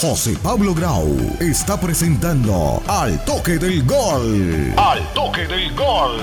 José Pablo Grau está presentando Al Toque del Gol. Al Toque del Gol.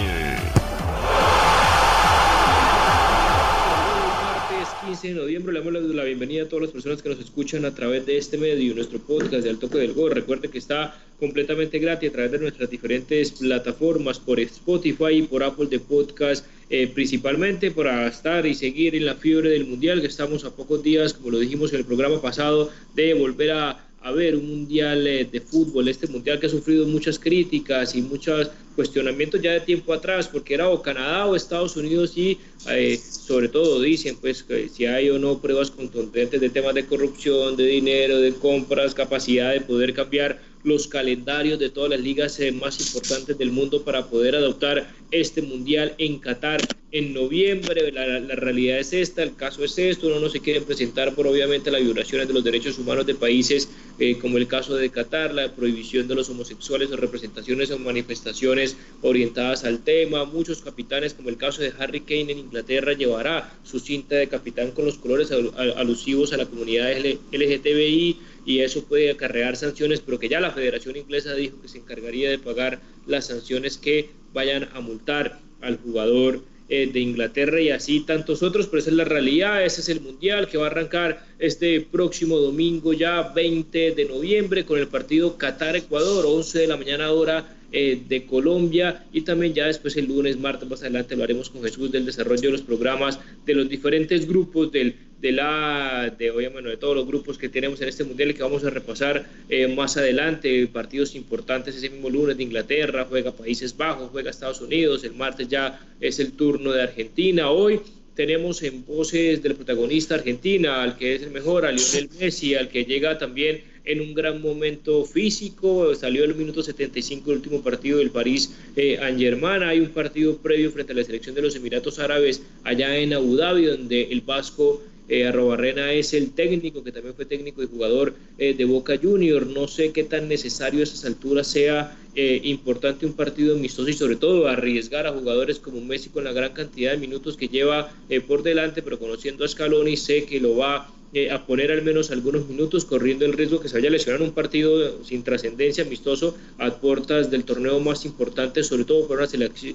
Martes 15 de noviembre le damos la bienvenida a todas las personas que nos escuchan a través de este medio, nuestro podcast de Al Toque del Gol. Recuerde que está completamente gratis a través de nuestras diferentes plataformas por Spotify y por Apple de Podcast, eh, principalmente para estar y seguir en la fiebre del Mundial, que estamos a pocos días, como lo dijimos en el programa pasado, de volver a ver un mundial eh, de fútbol, este mundial que ha sufrido muchas críticas y muchos cuestionamientos ya de tiempo atrás, porque era o Canadá o Estados Unidos y eh, sobre todo dicen pues que si hay o no pruebas contundentes de temas de corrupción, de dinero, de compras, capacidad de poder cambiar los calendarios de todas las ligas eh, más importantes del mundo para poder adoptar este mundial en Qatar en noviembre. La, realidad es esta, el caso es esto, uno no se quiere presentar por obviamente las violaciones de los derechos humanos de países eh, como el caso de Qatar, la prohibición de los homosexuales o representaciones o manifestaciones orientadas al tema. Muchos capitanes, como el caso de Harry Kane en Inglaterra, llevará su cinta de capitán con los colores alusivos a la comunidad LGTBI y eso puede acarrear sanciones, pero que ya la Federación Inglesa dijo que se encargaría de pagar las sanciones que vayan a multar al jugador eh, de Inglaterra y así tantos otros, pero esa es la realidad, ese es el Mundial que va a arrancar este próximo domingo ya 20 de noviembre con el partido Qatar-Ecuador, 11 de la mañana hora eh, de Colombia. Y también ya después el lunes, martes, más adelante lo haremos con Jesús del desarrollo de los programas de los diferentes grupos del de la de obviamente de todos los grupos que tenemos en este mundial que vamos a repasar eh, más adelante. Partidos importantes ese mismo lunes de Inglaterra juega Países Bajos juega Estados Unidos el martes ya es el turno de Argentina. Hoy tenemos en voces del protagonista Argentina al que es el mejor a Lionel Messi al que llega también en un gran momento físico, salió el minuto 75 el último partido del París eh, Germain, hay un partido previo frente a la selección de los Emiratos Árabes allá en Abu Dhabi, donde el Vasco eh, Arrobarrena es el técnico, que también fue técnico y jugador eh, de Boca Junior. No sé qué tan necesario a esas alturas sea eh, importante un partido amistoso y sobre todo arriesgar a jugadores como Messi con la gran cantidad de minutos que lleva eh, por delante, pero conociendo a Scaloni sé que lo va a poner al menos algunos minutos, corriendo el riesgo que se vaya a un partido sin trascendencia, amistoso, a puertas del torneo más importante, sobre todo por una,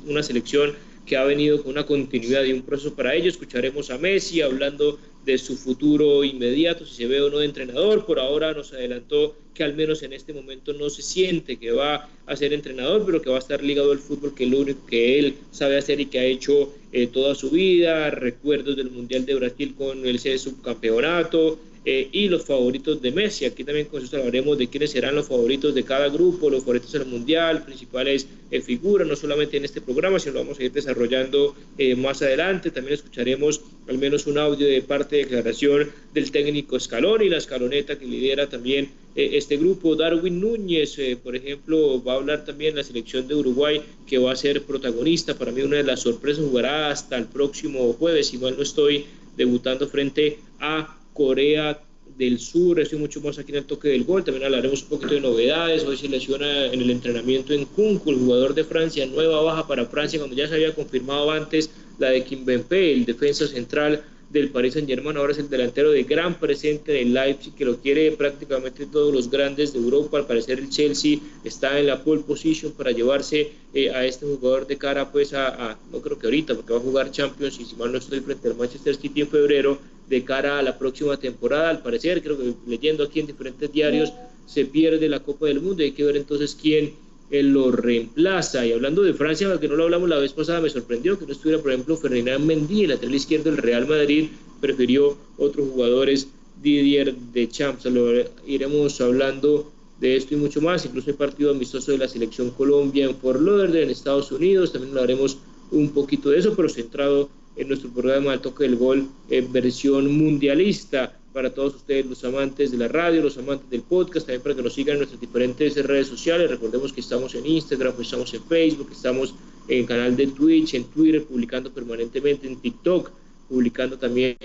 una selección que ha venido con una continuidad y un proceso para ello. Escucharemos a Messi hablando de su futuro inmediato, si se ve o no de entrenador. Por ahora nos adelantó que al menos en este momento no se siente que va a ser entrenador, pero que va a estar ligado al fútbol, que es lo único que él sabe hacer y que ha hecho eh, toda su vida. Recuerdos del Mundial de Brasil con el subcampeonato, eh, y los favoritos de Messi. Aquí también con eso hablaremos de quiénes serán los favoritos de cada grupo, los favoritos del Mundial, principales eh, figuras, no solamente en este programa, sino lo vamos a ir desarrollando eh, más adelante. También escucharemos al menos un audio de parte de declaración del técnico Escalón y la escaloneta que lidera también este grupo. Darwin Núñez, por ejemplo, va a hablar también la selección de Uruguay, que va a ser protagonista. Para mí una de las sorpresas jugará hasta el próximo jueves, mal no estoy, debutando frente a Corea del Sur, estoy mucho más aquí en el toque del gol, también hablaremos un poquito de novedades, hoy se lesiona en el entrenamiento en Kunku, el jugador de Francia, nueva baja para Francia, cuando ya se había confirmado antes la de Kim Bempe, el defensa central del Paris Saint Germain, ahora es el delantero de gran presente en el Leipzig, que lo quiere prácticamente todos los grandes de Europa, al parecer el Chelsea está en la pole position para llevarse eh, a este jugador de cara pues a, no creo que ahorita, porque va a jugar Champions y si mal no estoy frente al Manchester City en febrero, de cara a la próxima temporada. Al parecer, creo que leyendo aquí en diferentes diarios, se pierde la Copa del Mundo. Hay que ver entonces quién eh, lo reemplaza. Y hablando de Francia, que no lo hablamos la vez pasada, me sorprendió que no estuviera, por ejemplo, Ferdinand Mendy, el lateral izquierdo del Real Madrid, prefirió otros jugadores, Didier de Champs. Lo iremos hablando de esto y mucho más, incluso el partido amistoso de la selección Colombia en Fort Lauderdale, en Estados Unidos, también hablaremos un poquito de eso, pero centrado en nuestro programa El Toque del Gol en versión mundialista para todos ustedes, los amantes de la radio, los amantes del podcast, también para que nos sigan en nuestras diferentes redes sociales. Recordemos que estamos en Instagram, pues estamos en Facebook, estamos en canal de Twitch, en Twitter, publicando permanentemente en TikTok, publicando también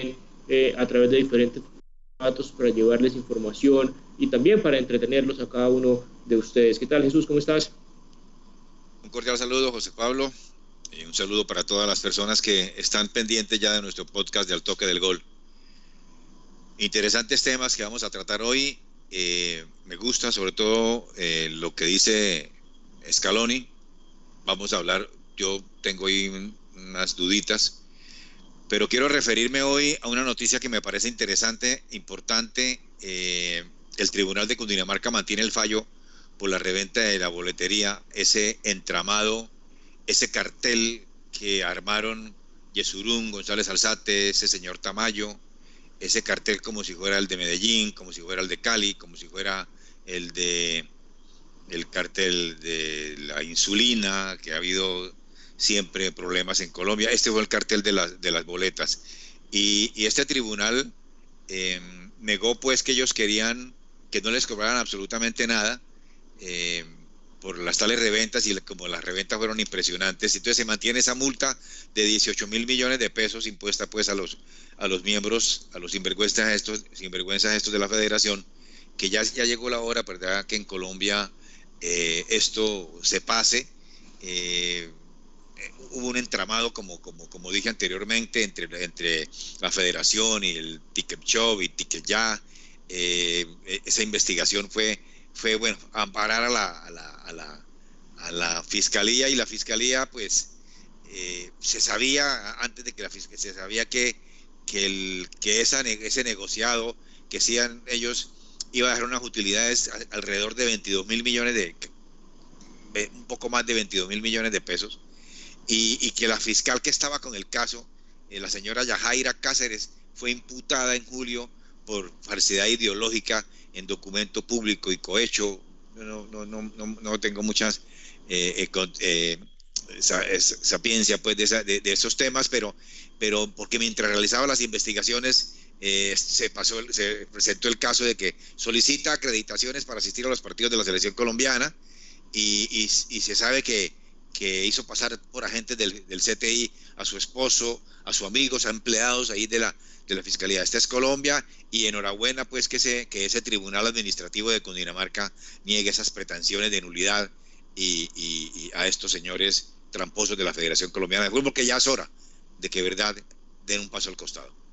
eh, a través de diferentes datos para llevarles información y también para entretenerlos a cada uno de ustedes. ¿Qué tal Jesús? ¿Cómo estás? Un cordial saludo, José Pablo. Eh, un saludo para todas las personas que están pendientes ya de nuestro podcast de Al Toque del Gol. Interesantes temas que vamos a tratar hoy. eh, me gusta sobre todo eh, lo que dice Scaloni. Vamos a hablar, yo tengo ahí unas duditas, pero quiero referirme hoy a una noticia que me parece interesante, importante. El Tribunal de Cundinamarca mantiene el fallo por la reventa de la boletería, ese entramado, ese cartel que armaron Yesurún, González Alzate, ese señor Tamayo, ese cartel como si fuera el de Medellín, como si fuera el de Cali, como si fuera el de el cartel de la insulina, que ha habido siempre problemas en Colombia. Este fue el cartel de, de las boletas. Y, este tribunal em, negó pues que ellos querían que no les cobraran absolutamente nada em, por las tales reventas y como las reventas fueron impresionantes. Entonces se mantiene esa multa de 18 mil millones de pesos impuesta pues a los, a los miembros, a los sinvergüenzas estos, sinvergüenzas estos de la federación, que ya, ya llegó la hora, ¿verdad? Que en Colombia eh, esto se pase. Eh, hubo un entramado, como, como, como dije anteriormente, entre, entre la federación y el Ticket y Ticket Ya. Eh, esa investigación fue, fue bueno, amparar a la, a la, a la, a la fiscalía y la fiscalía, pues, se sabía antes de que la fiscalía, se sabía que, que, el, que esa, ese negociado que hacían ellos iba a dejar unas utilidades alrededor de 22 mil millones de, un poco más de 22 mil millones de pesos, y, que la fiscal que estaba con el caso, eh, la señora Yajaira Cáceres, fue imputada en julio por falsedad ideológica en documento público y cohecho. No, no, no, no, tengo muchas eh, eh, sapiencia pues, de, de, esos temas, pero, pero porque mientras realizaba las investigaciones eh, se, pasó, se presentó el caso de que solicita acreditaciones para asistir a los partidos de la selección colombiana y, se sabe que, que, hizo pasar por agentes del, CTI a su esposo, a sus amigos, a empleados ahí de la, de la Fiscalía. Esta es Colombia y enhorabuena pues que, se, que ese Tribunal Administrativo de Cundinamarca niegue esas pretensiones de nulidad y, y, a estos señores tramposos de la Federación Colombiana de Fútbol, porque ya es hora de que verdad den un paso al costado.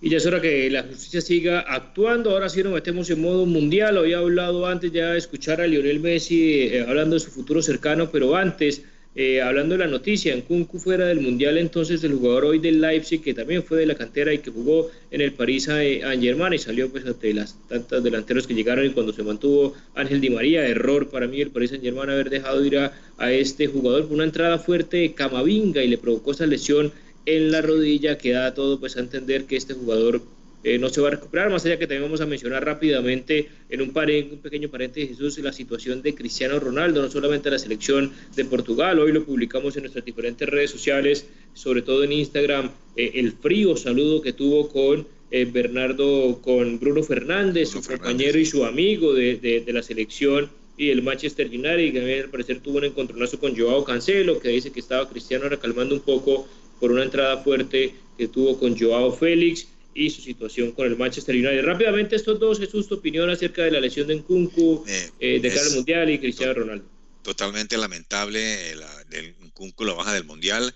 Y ya es hora que la justicia siga actuando. Ahora sí nos metemos en modo mundial. Había hablado antes ya de escuchar a Lionel Messi eh, hablando de su futuro cercano, pero antes, eh, hablando de la noticia, en Kunku fuera del mundial, entonces el jugador hoy del Leipzig, que también fue de la cantera y que jugó en el París Saint-Germain y salió pues ante las tantas delanteros que llegaron y cuando se mantuvo Ángel Di María, error para mí el París Saint-Germain haber dejado ir a, a este jugador por una entrada fuerte de Camavinga y le provocó esa lesión en la rodilla que da todo pues a entender que este jugador eh, no se va a recuperar, más allá que también vamos a mencionar rápidamente en un, un pequeño paréntesis Jesús la situación de Cristiano Ronaldo, no solamente la selección de Portugal, hoy lo publicamos en nuestras diferentes redes sociales, sobre todo en Instagram, eh, el frío saludo que tuvo con eh, Bernardo, con Bruno Fernández, su compañero y su amigo de, de, la selección y el Manchester United, que al parecer tuvo un encontronazo con Joao Cancelo, que dice que estaba Cristiano recalmando un poco por una entrada fuerte que tuvo con Joao Félix y su situación con el Manchester United. Rápidamente estos dos, Jesús, tu opinión acerca de la lesión de Nkunku, eh, eh, de cara al Mundial y Cristiano Ronaldo. Totalmente lamentable, la, del Nkunku, la baja del Mundial.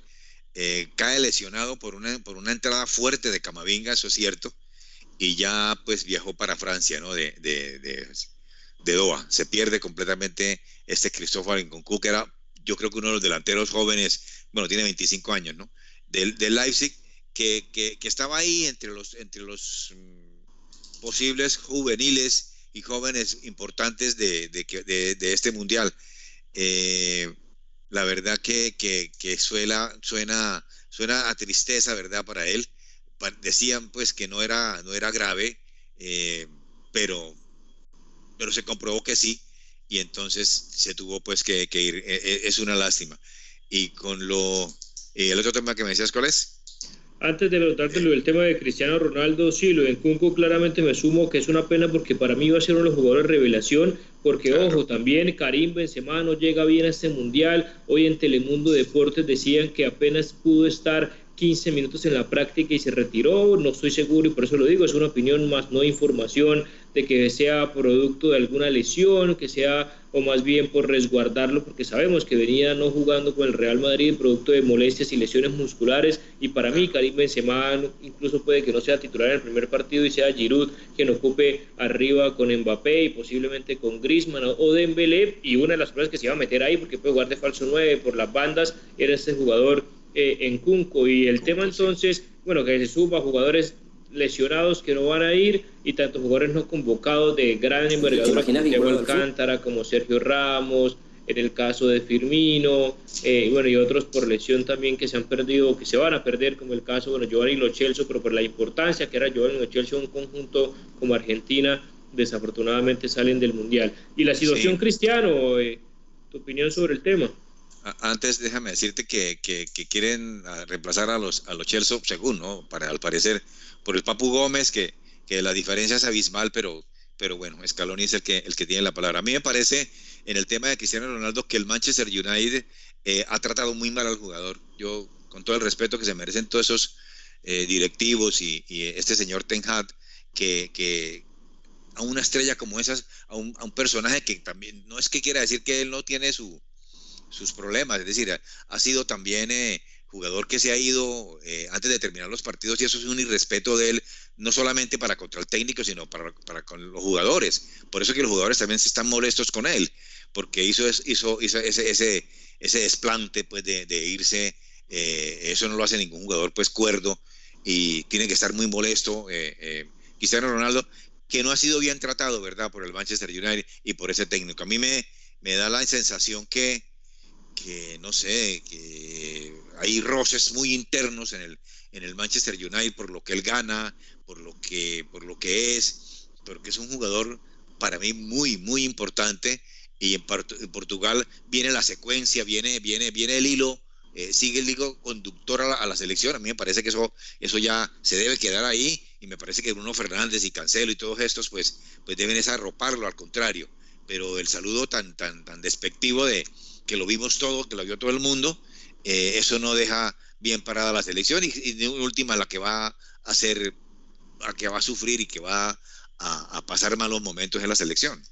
Eh, cae lesionado por una, por una entrada fuerte de Camavinga, eso es cierto, y ya pues viajó para Francia, ¿no? De, de, de, de Doha. Se pierde completamente este Cristóbal Nkunku, que era yo creo que uno de los delanteros jóvenes, bueno, tiene 25 años, ¿no? Del, Leipzig, que, estaba ahí entre los, entre los mm, posibles juveniles y jóvenes importantes de, este mundial. Eh, la verdad que, suena, suena, suena a tristeza, ¿verdad? Para él. Decían pues que no era, no era grave, eh, pero, pero se comprobó que sí, y entonces se tuvo pues que, que ir. E, es una lástima. Y con lo ¿Y el otro tema que me decías cuál es? Antes de preguntarte lo del tema de Cristiano Ronaldo, sí, lo de Kunku claramente me sumo que es una pena porque para mí va a ser uno de los jugadores de revelación, porque ojo, también Karim Benzema no llega bien a este mundial. Hoy en Telemundo Deportes decían que apenas pudo estar 15 minutos en la práctica y se retiró. No estoy seguro y por eso lo digo, es una opinión más, no información de que sea producto de alguna lesión, que sea o más bien por resguardarlo, porque sabemos que venía no jugando con el Real Madrid producto de molestias y lesiones musculares, y para mí Karim Benzema incluso puede que no sea titular en el primer partido y sea Giroud quien ocupe arriba con Mbappé y posiblemente con Griezmann o Dembélé, y una de las cosas que se iba a meter ahí, porque puede jugar de falso 9 por las bandas, era este jugador eh, en Cunco, y el tema entonces, bueno, que se suba jugadores lesionados que no van a ir y tantos jugadores no convocados de gran envergadura como Diego Alcántara, como Sergio Ramos, en el caso de Firmino, eh, bueno, y otros por lesión también que se han perdido, que se van a perder, como el caso, bueno, Giovanni Lo Celso, pero por la importancia que era Giovanni Lo Celso, un conjunto como Argentina, desafortunadamente salen del Mundial. Y la situación, Cristiano, eh, tu opinión sobre el tema. Antes déjame decirte que, que, quieren ah, reemplazar a los, a los Chelsea, según, ¿no? Para, al parecer, por el Papu Gómez, que, que la diferencia es abismal, pero, pero bueno, Scaloni es el que, el que tiene la palabra. A mí me parece, en el tema de Cristiano Ronaldo, que el Manchester United eh, ha tratado muy mal al jugador. Yo, con todo el respeto que se merecen todos esos eh, directivos y, este señor Ten Hag, que, que, a una estrella como esas, a un, a un personaje que también, no es que quiera decir que él no tiene su sus problemas. Es decir, ha sido también eh, jugador que se ha ido eh, antes de terminar los partidos y eso es un irrespeto de él, no solamente para contra el técnico, sino para, para con los jugadores. Por eso que los jugadores también se están molestos con él, porque hizo, hizo, hizo ese, ese, ese desplante pues, de, irse. Eh, eso no lo hace ningún jugador pues cuerdo y tiene que estar muy molesto. Cristiano Ronaldo, que no ha sido bien tratado, ¿verdad?, por el Manchester United y por ese técnico. A mí me, me da la sensación que, que no sé, que hay roces muy internos en el, en el Manchester United por lo que él gana, por lo que, por lo que es, porque es un jugador para mí muy, muy importante. Y en, Portugal viene la secuencia, viene, viene, viene el hilo, eh, sigue el hilo conductor a la, selección. A mí me parece que eso, eso ya se debe quedar ahí. Y me parece que Bruno Fernández y Cancelo y todos estos, pues, pues deben desarroparlo, al contrario. Pero el saludo tan, tan, tan despectivo de, que lo vimos todo, que lo vio todo el mundo, eh, eso no deja bien parada la selección y, y última la que va a hacer, la que va a sufrir y que va a, pasar malos momentos en la selección.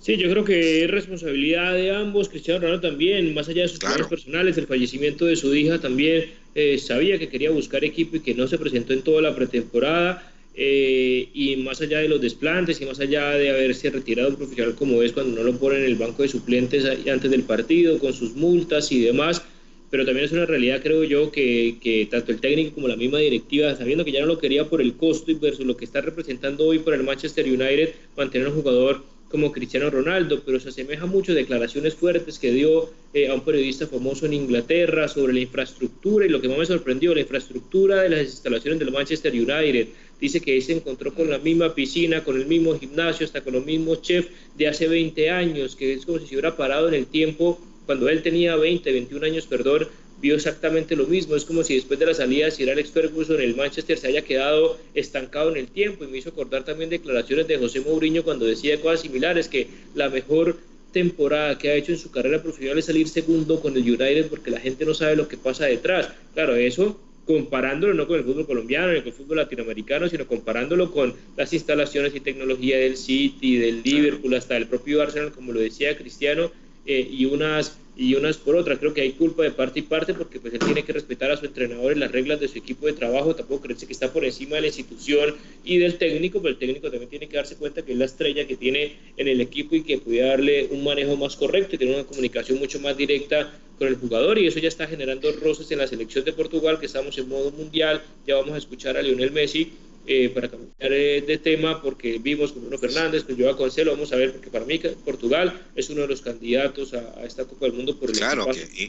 Sí, yo creo que es responsabilidad de ambos, Cristiano Ronaldo también, más allá de sus claro. personales, el fallecimiento de su hija también, eh, sabía que quería buscar equipo y que no se presentó en toda la pretemporada eh, y más allá de los desplantes y más allá de haberse retirado un profesional como es cuando no lo ponen en el banco de suplentes antes del partido con sus multas y demás, pero también es una realidad creo yo que, tanto el técnico como la misma directiva, sabiendo que ya no lo quería por el costo y versus lo que está representando hoy por el Manchester United, mantener un jugador como Cristiano Ronaldo, pero se asemeja mucho a declaraciones fuertes que dio eh, a un periodista famoso en Inglaterra sobre la infraestructura y lo que más me sorprendió, la infraestructura de las instalaciones del Manchester United. Dice que se encontró con la misma piscina, con el mismo gimnasio, hasta con los mismos chefs de hace 20 años, que es como si se hubiera parado en el tiempo cuando él tenía 20, 21 años, perdón, vio exactamente lo mismo. Es como si después de la salida de Sir Alex Ferguson, el Manchester se haya quedado estancado en el tiempo. Y me hizo acordar también declaraciones de José Mourinho cuando decía cosas similares, que la mejor temporada que ha hecho en su carrera profesional es salir segundo con el United porque la gente no sabe lo que pasa detrás. Claro, eso comparándolo no con el fútbol colombiano ni con el fútbol latinoamericano, sino comparándolo con las instalaciones y tecnología del City, del Liverpool, hasta el propio Arsenal, como lo decía Cristiano, eh, y unas y unas por otras. Creo que hay culpa de parte y parte porque pues él tiene que respetar a su entrenador y las reglas de su equipo de trabajo. Tampoco crece que está por encima de la institución y del técnico, pero el técnico también tiene que darse cuenta que es la estrella que tiene en el equipo y que puede darle un manejo más correcto y tener una comunicación mucho más directa con el jugador y eso ya está generando roces en la selección de Portugal que estamos en modo mundial. Ya vamos a escuchar a Lionel Messi eh, para cambiar eh, de tema, porque vimos con Bruno Fernández, con Joao Cancelo, vamos a ver, porque para mí Portugal es uno de los candidatos a, esta Copa del Mundo por el claro,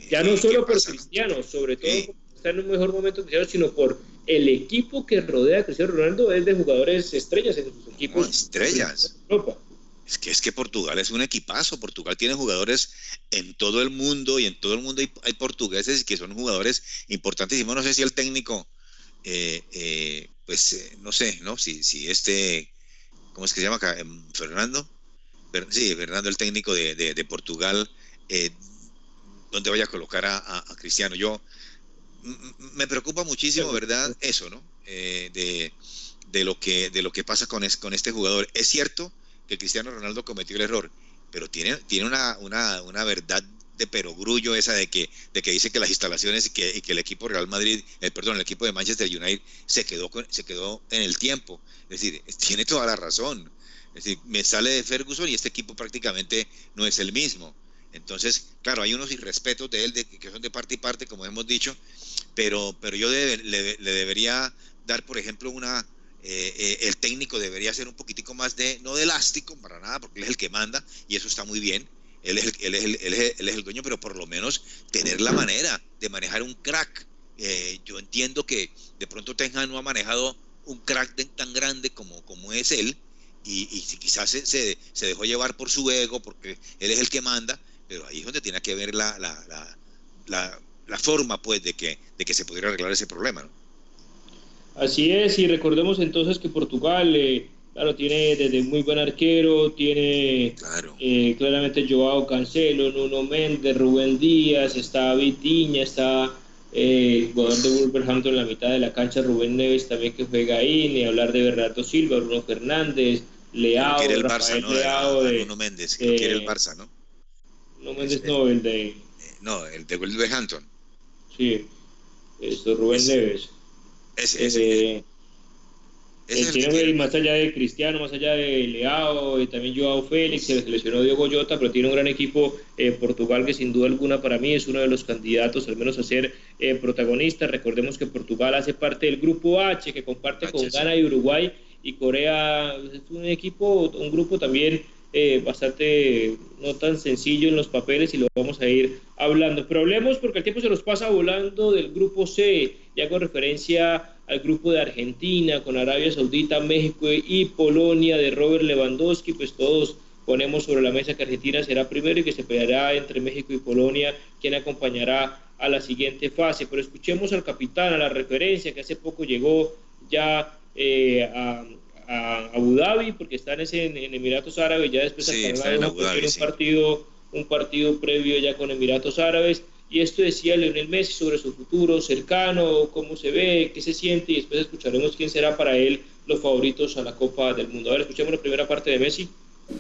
Ya no solo por Cristiano, sobre todo porque está en un mejor momento Cristiano, sino por el equipo que rodea a Cristiano Ronaldo, es de jugadores estrellas en sus equipos. estrellas. Europa. Es que, es que Portugal es un equipazo. Portugal tiene jugadores en todo el mundo y en todo el mundo hay, hay portugueses que son jugadores importantísimos. No sé si el técnico eh, eh, pues eh, no sé, ¿no? Si, si este, ¿cómo es que se llama acá? Em, Fernando. Sí, Fernando, el técnico de, Portugal, ¿dónde vaya a colocar a, Cristiano? Yo me preocupa muchísimo, ¿verdad? Eso, ¿no? de, lo que, de lo que pasa con, con este jugador. Es cierto que Cristiano Ronaldo cometió el error pero tiene, tiene una, una, una verdad de perogrullo esa de que, de que dice que las instalaciones y que, que el equipo Real Madrid, el, perdón, el equipo de Manchester United se quedó, se quedó en el tiempo. Es decir, tiene toda la razón. Es decir, me sale de Ferguson y este equipo prácticamente no es el mismo. Entonces, claro, hay unos irrespetos de él de, que son de parte y parte, como hemos dicho, pero, pero yo le, debería dar, por ejemplo, una... Eh, eh, el técnico debería ser un poquitico más de, no de elástico, para nada, porque él es el que manda y eso está muy bien, él es, el, él, es es el, dueño, pero por lo menos tener la manera de manejar un crack. Eh, yo entiendo que de pronto Tenja no ha manejado un crack tan grande como, como es él, y, quizás se, se, se, dejó llevar por su ego, porque él es el que manda, pero ahí es donde tiene que haber la, la, la, la, forma pues de que, de que se pudiera arreglar ese problema. ¿no? Así es, y recordemos entonces que Portugal, eh, claro, tiene desde muy buen arquero, tiene eh, claramente Joao Cancelo, Nuno Méndez, Rubén Díaz, está Vitiña, está eh, el jugador de Wolverhampton en la mitad de la cancha, Rubén Neves también que juega ahí, ni hablar de Bernardo Silva, Bruno Fernández, Leao, el Rafael Barça, Leao, de, Nuno Méndez, que quiere el Barça, ¿no? No Méndez no, el de... No, el de Wolverhampton. Sí, esto Rubén Neves. Ese, ese. Tiene más allá de Cristiano, más allá de Leao, y también Joao Félix, se seleccionó Diego Jota, pero tiene un gran equipo eh, Portugal que sin duda alguna para mí es uno de los candidatos al menos a ser eh, protagonista. Recordemos que Portugal hace parte del grupo H que comparte con Ghana y Uruguay y Corea. Es un equipo, un grupo también eh, bastante no tan sencillo en los papeles y lo vamos a ir hablando. Pero hablemos porque el tiempo se nos pasa volando del grupo C y hago referencia al grupo de Argentina con Arabia Saudita, México y Polonia de Robert Lewandowski, pues todos ponemos sobre la mesa que Argentina será primero y que se peleará entre México y Polonia, quien acompañará a la siguiente fase. Pero escuchemos al capitán, a la referencia que hace poco llegó ya eh, a, a Abu Dhabi porque están en, en Emiratos Árabes, ya después sí, un partido un partido previo ya con Emiratos Árabes y esto decía Leonel Messi sobre su futuro cercano, cómo se ve, qué se siente y después escucharemos quién será para él los favoritos a la Copa del Mundo. A ver, escuchemos la primera parte de Messi.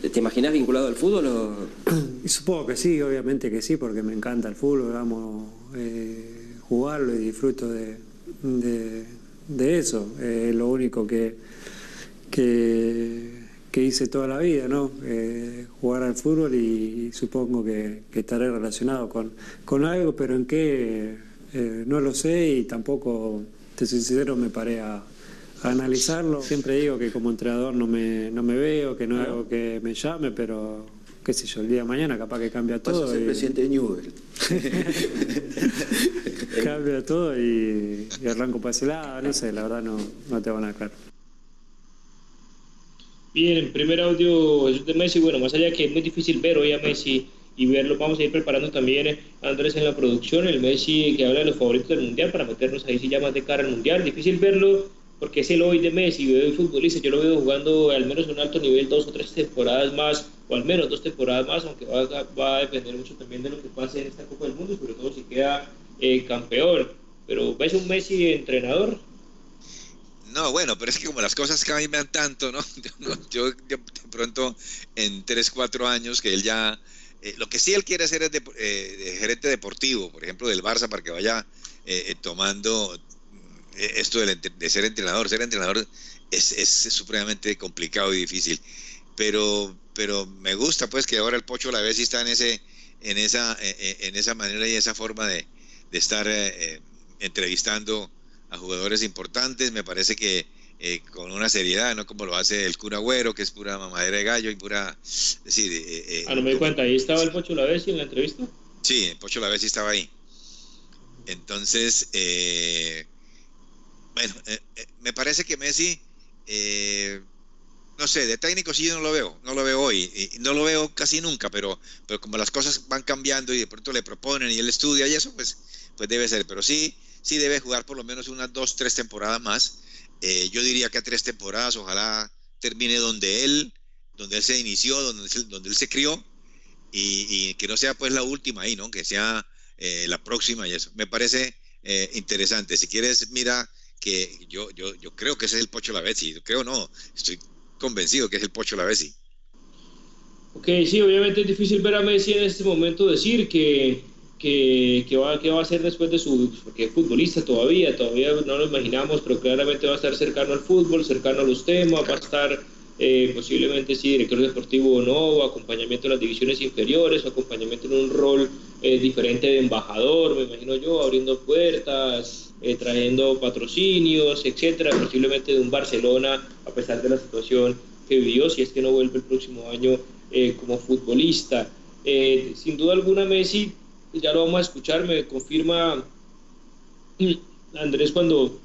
¿Te imaginas vinculado al fútbol? O... Supongo que sí, obviamente que sí, porque me encanta el fútbol, vamos, eh, jugarlo y disfruto de, de, de eso. Es lo único que, que, hice toda la vida, ¿no? Eh, jugar al fútbol y, supongo que, estaré relacionado con, con algo, pero en qué eh, no lo sé y tampoco, te soy sincero, me paré a, analizarlo. Siempre digo que como entrenador no me, no me veo, que no es algo que me llame, pero qué sé yo, el día de mañana capaz que cambia todo. Vas a ser presidente de Newell. cambia todo y, arranco para ese lado, no sé, la verdad no, no te van a claro. Bien, primer audio es de Messi. Bueno, más allá que es muy difícil ver hoy a Messi y verlo, vamos a ir preparando también Andrés en la producción, el Messi que habla de los favoritos del Mundial para meternos ahí si ya más de cara al Mundial. Difícil verlo porque es el hoy de Messi, veo el futbolista, yo lo veo jugando al menos a un alto nivel dos o tres temporadas más, o al menos dos temporadas más, aunque va, va a depender mucho también de lo que pase en esta Copa del Mundo, sobre todo si queda eh, campeón. Pero ¿ves un Messi entrenador? No, bueno, pero es que como las cosas cambian tanto, ¿no? Yo, de pronto en 3, 4 años que él ya... Eh, lo que sí él quiere hacer es de, eh, gerente deportivo, por ejemplo, del Barça, para que vaya eh, tomando esto de, ser entrenador. Ser entrenador es, es, supremamente complicado y difícil. Pero, pero me gusta pues que ahora el Pocho la vez está en, ese, en, esa, en esa manera y esa forma de, de estar entrevistando a jugadores importantes, me parece que eh, con una seriedad, no como lo hace el cura Agüero, que es pura mamadera de gallo y pura... decir, eh, eh, ah, no me di cuenta, ¿ahí estaba el Pocho Lavesi en la entrevista? Sí, el Pocho Lavesi estaba ahí. Entonces, bueno, me parece que Messi, no sé, de técnico sí yo no lo veo, no lo veo hoy, y no lo veo casi nunca, pero, pero como las cosas van cambiando y de pronto le proponen y él estudia y eso, pues, pues debe ser, pero sí sí debe jugar por lo menos unas dos, tres temporadas más. Eh, yo diría que a tres temporadas, ojalá termine donde él, donde él se inició, donde, donde él se crió, y, que no sea pues la última ahí, ¿no? Que sea eh, la próxima y eso. Me parece eh, interesante. Si quieres, mira que yo, yo, yo creo que ese es el Pocho Lavezzi. Creo no, estoy convencido que es el Pocho Lavezzi. Ok, sí, obviamente es difícil ver a Messi en este momento decir que, que, va, que va a hacer después de su... porque es futbolista todavía, todavía no lo imaginamos, pero claramente va a estar cercano al fútbol, cercano a los temas, va a estar eh, posiblemente sí, director deportivo o no, o acompañamiento en las divisiones inferiores, o acompañamiento en un rol eh, diferente de embajador, me imagino yo, abriendo puertas, eh, trayendo patrocinios, etcétera, posiblemente de un Barcelona, a pesar de la situación que vivió, si es que no vuelve el próximo año como futbolista. sin duda alguna, Messi, ya lo vamos a escuchar, me confirma Andrés cuando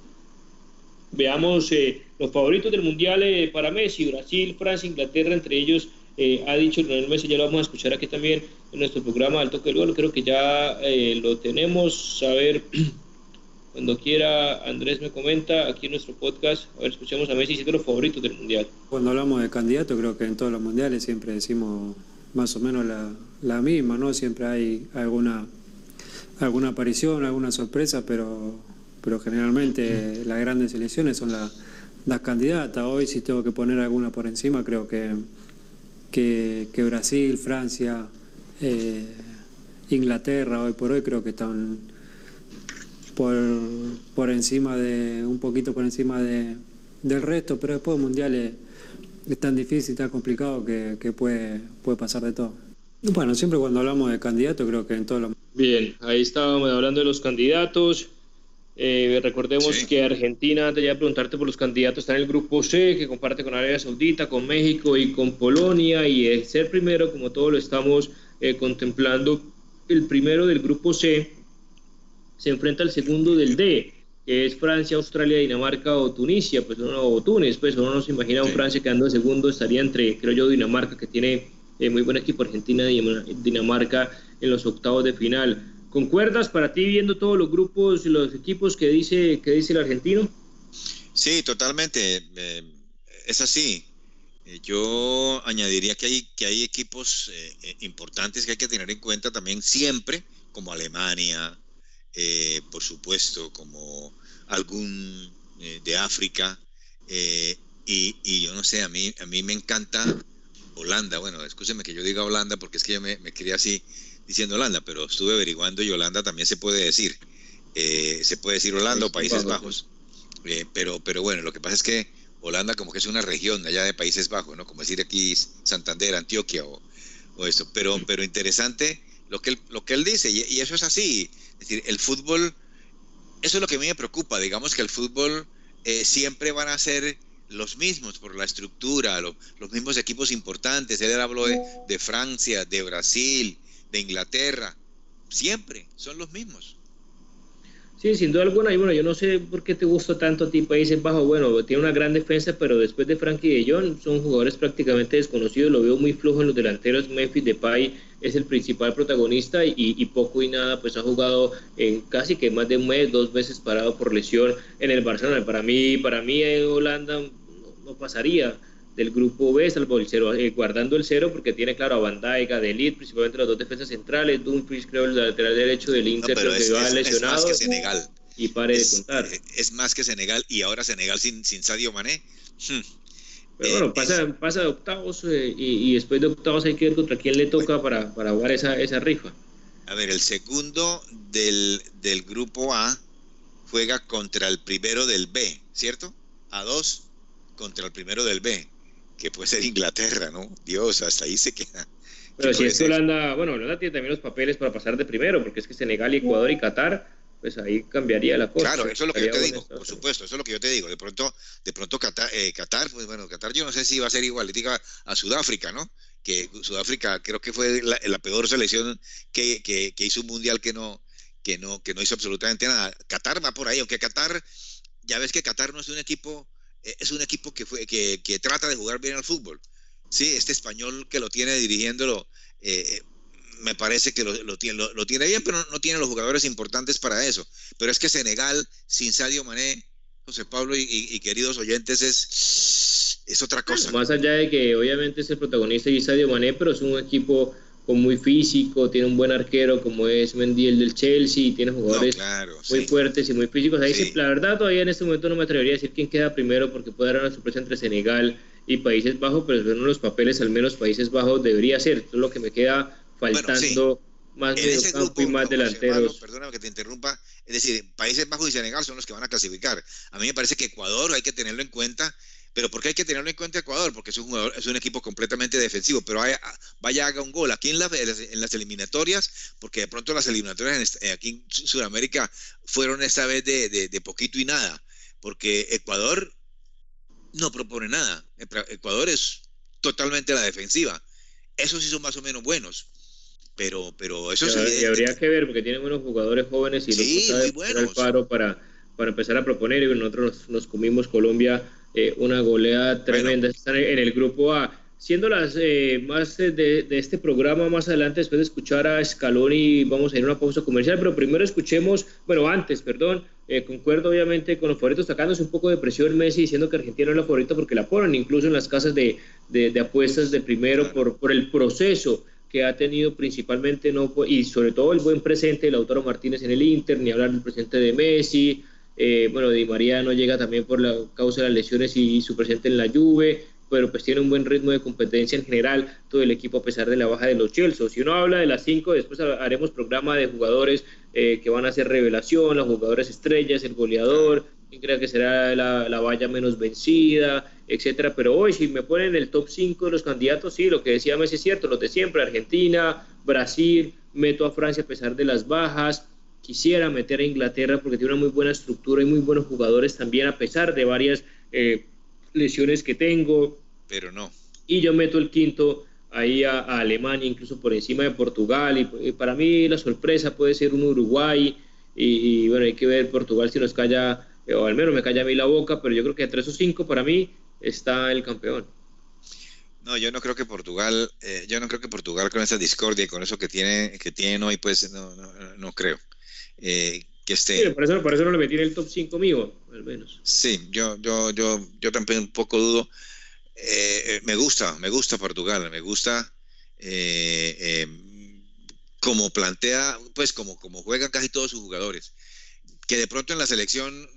veamos los favoritos del Mundial eh, para Messi, Brasil, Francia, Inglaterra, entre ellos, eh, ha dicho Lionel Messi, ya lo vamos a escuchar aquí también en nuestro programa Alto que Gol, creo que ya eh, lo tenemos, a ver, cuando quiera Andrés me comenta aquí en nuestro podcast, a ver, escuchemos a Messi siendo los favoritos del Mundial. Cuando hablamos de candidato, creo que en todos los Mundiales siempre decimos más o menos la, la misma, ¿no? Siempre hay alguna, alguna aparición, alguna sorpresa, pero, pero generalmente las grandes selecciones son las las candidatas. Hoy si tengo que poner alguna por encima, creo que, que, Brasil, Francia, eh, Inglaterra, hoy por hoy creo que están por, por encima de, un poquito por encima de, del resto, pero después mundiales es tan difícil, tan complicado que, que puede, puede pasar de todo. Bueno, siempre cuando hablamos de candidatos, creo que en todos los... Bien, ahí estábamos hablando de los candidatos. Eh, recordemos que Argentina, te voy a preguntarte por los candidatos, está en el grupo C, que comparte con Arabia Saudita, con México y con Polonia, y el ser primero, como todos lo estamos eh, contemplando, el primero del grupo C se enfrenta al segundo del D, que es Francia, Australia, Dinamarca o Tunisia, pues no, o Túnez, pues uno no se imagina un Francia quedando de segundo, estaría entre, creo yo, Dinamarca, que tiene eh, muy buen equipo, Argentina y Dinamarca en los octavos de final. ¿Concuerdas para ti viendo todos los grupos y los equipos que dice, que dice el argentino? Sí, totalmente. Eh, es así. Eh, yo añadiría que hay, que hay equipos eh, importantes que hay que tener en cuenta también siempre, como Alemania, por supuesto, como algún de África. Y, y, yo no sé, a mí, a mí me encanta Holanda. Bueno, escúcheme que yo diga Holanda porque es que yo me, me quería así diciendo Holanda, pero estuve averiguando y Holanda también se puede decir. Eh, se puede decir Holanda o Países Bajos. Eh, pero, pero bueno, lo que pasa es que Holanda como que es una región allá de Países Bajos, ¿no? Como decir aquí Santander, Antioquia o, o eso. Pero, pero interesante lo que él, lo que él dice, y, eso es así. Es decir, el fútbol, eso es lo que a mí me preocupa. Digamos que el fútbol eh, siempre van a ser los mismos por la estructura, los mismos equipos importantes. Él habló de Francia, de Brasil, de Inglaterra, siempre son los mismos. Sí, sin duda alguna, y bueno, yo no sé por qué te gusta tanto a ti Países Bajos, bueno, tiene una gran defensa, pero después de Frankie de Jong son jugadores prácticamente desconocidos, lo veo muy flojo en los delanteros, Memphis Depay es el principal protagonista y, poco y nada, pues ha jugado en casi que más de un mes, dos veces parado por lesión en el Barcelona, para mí, para mí en Holanda no pasaría, del grupo B, salvo el cero, eh, guardando el cero, porque tiene, claro, a Van Dijk, a Delit, principalmente las dos defensas centrales, Dumfries, creo, el lateral derecho del Inter, no, que va lesionado. Es más que Senegal. Y pare de contar. Es más que Senegal, y ahora Senegal sin, sin Sadio Mané. Hmm. Pero bueno, pasa, pasa de octavos eh, y, después de octavos hay que ver contra quién le toca para, para jugar esa, esa rifa. A ver, el segundo del, del grupo A juega contra el primero del B, ¿cierto? A dos contra el primero del B que puede ser Inglaterra, ¿no? Dios, hasta ahí se queda. Pero si es que Holanda, bueno, Holanda tiene también los papeles para pasar de primero, porque es que Senegal, Ecuador y Qatar, pues ahí cambiaría la cosa. Claro, eso es lo que yo te digo, por supuesto, eso es lo que yo te digo. De pronto, de pronto Qatar, eh, Qatar, pues bueno, Qatar yo no sé si va a ser igual, diga a Sudáfrica, ¿no? Que Sudáfrica creo que fue la, peor selección que, que, que, hizo un mundial que no, que no, que no hizo absolutamente nada. Qatar va por ahí, aunque Qatar, ya ves que Qatar no es un equipo eh, es un equipo que, fue, que, que, trata de jugar bien al fútbol. Sí, este español que lo tiene dirigiéndolo, eh, me parece que lo, lo, tiene, lo, tiene bien, pero no, tiene los jugadores importantes para eso. Pero es que Senegal, sin Sadio Mané, José Pablo y, queridos oyentes, es, es otra cosa. más allá de que obviamente es el protagonista y Sadio Mané, pero es un equipo con muy físico, tiene un buen arquero como es Mendy el del Chelsea, tiene jugadores muy fuertes y muy físicos. Ahí la verdad todavía en este momento no me atrevería a decir quién queda primero porque puede haber una sorpresa entre Senegal y Países Bajos, pero en los papeles al menos Países Bajos debería ser. Esto es lo que me queda faltando más de y más delanteros. Perdóname que te interrumpa. Es decir, Países Bajos y Senegal son los que van a clasificar. A mí me parece que Ecuador hay que tenerlo en cuenta pero ¿por qué hay que tenerlo en cuenta Ecuador? Porque es un, jugador, es un equipo completamente defensivo, pero vaya, haga un gol aquí en, en, las eliminatorias, porque de pronto las eliminatorias aquí en Sudamérica fueron esta vez de, poquito y nada, porque Ecuador no propone nada. Ecuador es totalmente la defensiva. Esos sí son más o menos buenos. Pero, pero eso y, habría que ver, porque tienen buenos jugadores jóvenes y sí, muy buenos. el paro para, para empezar a proponer. Y nosotros nos comimos Colombia eh, una goleada tremenda. Están en el grupo A. Siendo las eh, más de, este programa más adelante, después de escuchar a Scaloni, vamos a ir a una pausa comercial, pero primero escuchemos, bueno, antes, perdón, eh, concuerdo obviamente con los favoritos, sacándose un poco de presión Messi, diciendo que Argentina es la favorita porque la ponen incluso en las casas de, de, apuestas de primero por, por el proceso que ha tenido principalmente, no y sobre todo el buen presente de Lautaro Martínez en el Inter, ni hablar del presente de Messi, eh, bueno, Di María no llega también por la causa de las lesiones y, su presente en la Juve, pero pues tiene un buen ritmo de competencia en general todo el equipo a pesar de la baja de los Chelsea. Si uno habla de las cinco, después haremos programa de jugadores eh, que van a hacer revelación, los jugadores estrellas, el goleador, quién cree que será la, la, valla menos vencida, etcétera. Pero hoy, si me ponen el top 5 de los candidatos, sí, lo que decía Messi es cierto, los de siempre, Argentina, Brasil, meto a Francia a pesar de las bajas, quisiera meter a Inglaterra porque tiene una muy buena estructura y muy buenos jugadores también, a pesar de varias eh, lesiones que tengo. Pero no. Y yo meto el quinto ahí a, Alemania, incluso por encima de Portugal. Y, para mí la sorpresa puede ser un Uruguay. Y, bueno, hay que ver Portugal si nos calla, o al menos me calla a mí la boca, pero yo creo que entre esos cinco para mí está el campeón. No, yo no creo que Portugal, eh, yo no creo que Portugal con esa discordia y con eso que tiene, que tiene hoy, pues no, no, no creo. Eh, que esté. Sí, por, eso, por eso no le metí en el top 5 mío, al menos. Sí, yo, yo, yo, yo también un poco dudo. Eh, me gusta, me gusta Portugal, me gusta como plantea, pues como, como juegan casi todos sus jugadores. Que de pronto en la selección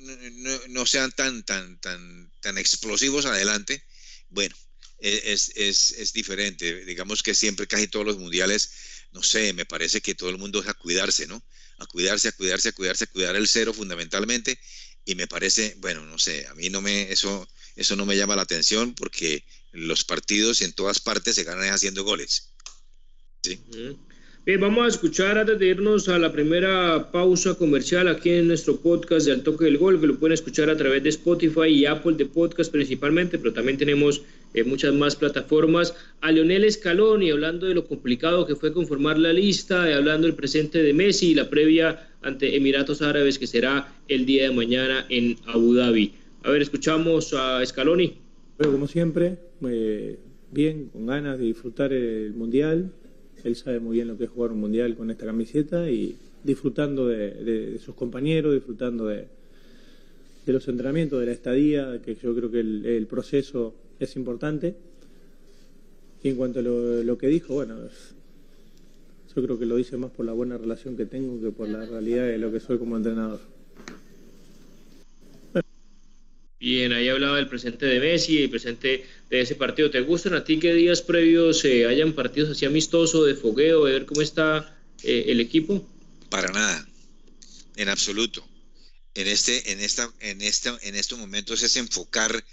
no, sean tan, tan, tan, tan explosivos adelante, bueno, e, es, es, es, diferente. Digamos que siempre, casi todos los mundiales, no sé, me parece que todo el mundo es a cuidarse, ¿no? a cuidarse, a cuidarse, a cuidarse, a cuidar el cero fundamentalmente. Y me parece, bueno, no sé, a mí no me, eso, eso no me llama la atención porque los partidos en todas partes se ganan haciendo goles. ¿sí? Bien, vamos a escuchar antes de irnos a la primera pausa comercial aquí en nuestro podcast de Al Toque del Gol, que lo pueden escuchar a través de Spotify y Apple de Podcast principalmente, pero también tenemos eh, muchas más plataformas. A Leonel Scaloni, hablando de lo complicado que fue conformar la lista, hablando del presente de Messi y la previa ante Emiratos Árabes, que será el día de mañana en Abu Dhabi. A ver, escuchamos a Scaloni. Bueno, como siempre, eh, bien, con ganas de disfrutar el Mundial. Él sabe muy bien lo que es jugar un Mundial con esta camiseta y disfrutando de, sus compañeros, disfrutando de, los entrenamientos, de la estadía, que yo creo que el proceso es importante. Y en cuanto a lo, que dijo, bueno, yo creo que lo dice más por la buena relación que tengo que por la realidad de lo que soy como entrenador. Bien, ahí hablaba del presente de Messi el presente de ese partido. ¿Te gustan a ti que días previos eh, hayan partidos así amistosos, de fogueo, de ver cómo está eh, el equipo? Para nada, en absoluto. En este, en esta, en esta, en estos momentos es enfocar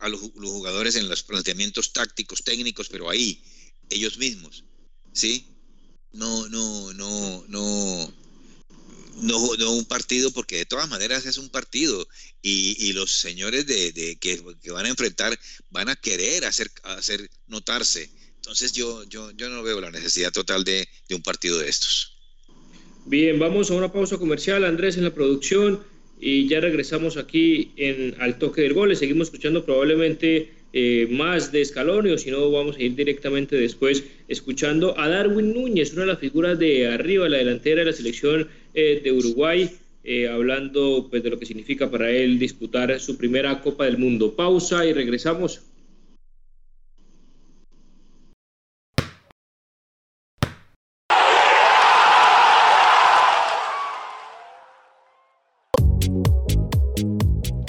a los, jugadores en los planteamientos tácticos, técnicos, pero ahí, ellos mismos, ¿sí? No, no, no, no, no, no un partido, porque de todas maneras es un partido y, los señores de, que, van a enfrentar van a querer hacer, hacer notarse. Entonces yo, yo, yo no veo la necesidad total de, de un partido de estos. Bien, vamos a una pausa comercial, Andrés, en la producción y ya regresamos aquí en, al toque del gol. Le seguimos escuchando probablemente eh, más de Scaloni o si no vamos a ir directamente después escuchando a Darwin Núñez, una de las figuras de arriba, la delantera de la selección eh, de Uruguay, eh, hablando pues, de lo que significa para él disputar su primera Copa del Mundo. Pausa y regresamos.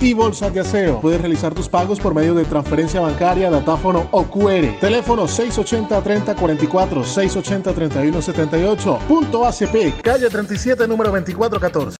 y bolsas de aseo. Puedes realizar tus pagos por medio de transferencia bancaria, datáfono o QR. Teléfono 680-3044, 680-3178. Punto ACP, calle 37, número 2414.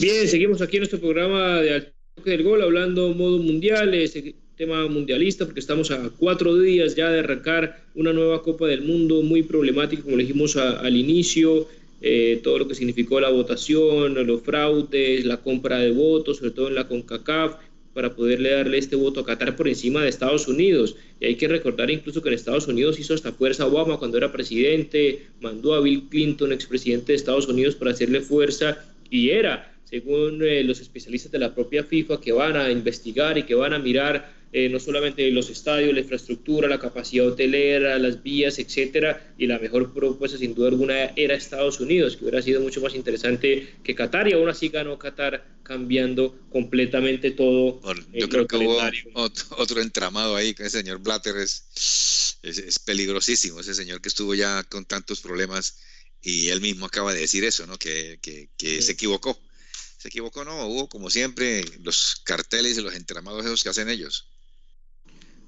Bien, seguimos aquí en nuestro programa de Al Toque del Gol, hablando modo mundial, este tema mundialista, porque estamos a cuatro días ya de arrancar una nueva Copa del Mundo muy problemática, como le dijimos al inicio. Eh, todo lo que significó la votación, los fraudes, la compra de votos, sobre todo en la CONCACAF, para poderle darle este voto a Qatar por encima de Estados Unidos. Y hay que recordar incluso que en Estados Unidos hizo hasta fuerza Obama cuando era presidente, mandó a Bill Clinton, expresidente de Estados Unidos, para hacerle fuerza y era, según eh, los especialistas de la propia FIFA, que van a investigar y que van a mirar eh, no solamente los estadios, la infraestructura, la capacidad hotelera, las vías, etcétera, y la mejor propuesta sin duda alguna era Estados Unidos, que hubiera sido mucho más interesante que Qatar, y aún así ganó Qatar cambiando completamente todo. Eh, yo creo que hubo otro, entramado ahí, que el señor Blatter es, es, peligrosísimo, ese señor que estuvo ya con tantos problemas y él mismo acaba de decir eso, ¿no? Que, que, que se equivocó. Se equivocó, no, hubo como siempre los carteles y los entramados esos que hacen ellos.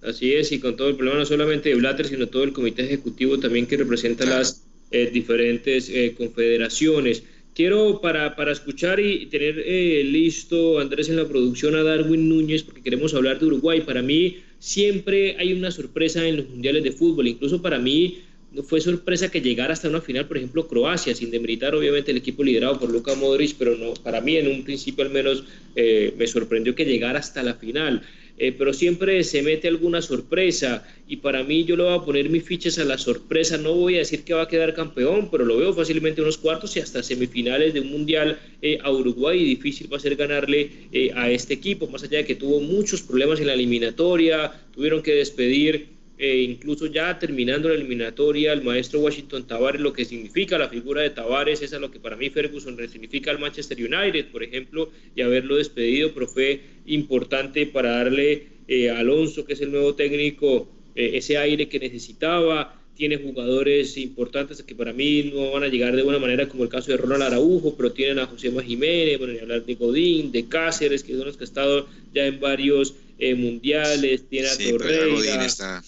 Así es, y con todo el problema no solamente de Blatter, sino todo el comité ejecutivo también que representa las eh, diferentes eh, confederaciones. Quiero para, para escuchar y tener eh, listo, Andrés, en la producción a Darwin Núñez, porque queremos hablar de Uruguay. Para mí siempre hay una sorpresa en los mundiales de fútbol, incluso para mí no fue sorpresa que llegara hasta una final, por ejemplo, Croacia, sin demeritar obviamente el equipo liderado por Luka Modric, pero no, para mí en un principio al menos me sorprendió que llegara hasta la final. Eh, pero siempre se mete alguna sorpresa y para mí yo le voy a poner mis fichas a la sorpresa, no voy a decir que va a quedar campeón, pero lo veo fácilmente en unos cuartos y hasta semifinales de un mundial eh, a Uruguay y difícil va a ser ganarle eh, a este equipo, más allá de que tuvo muchos problemas en la eliminatoria, tuvieron que despedir eh, incluso ya terminando la eliminatoria, el maestro Washington Tavares, lo que significa la figura de Tavares, es a lo que para mí Ferguson significa al Manchester United, por ejemplo, y haberlo despedido, pero fue importante para darle eh, a Alonso, que es el nuevo técnico, eh, ese aire que necesitaba. Tiene jugadores importantes que para mí no van a llegar de buena manera, como el caso de Ronald Araujo, pero tienen a José Jiménez, bueno, hablar de Godín, de Cáceres, que son los que ha estado ya en varios mundiales, tiene a sí, Torreira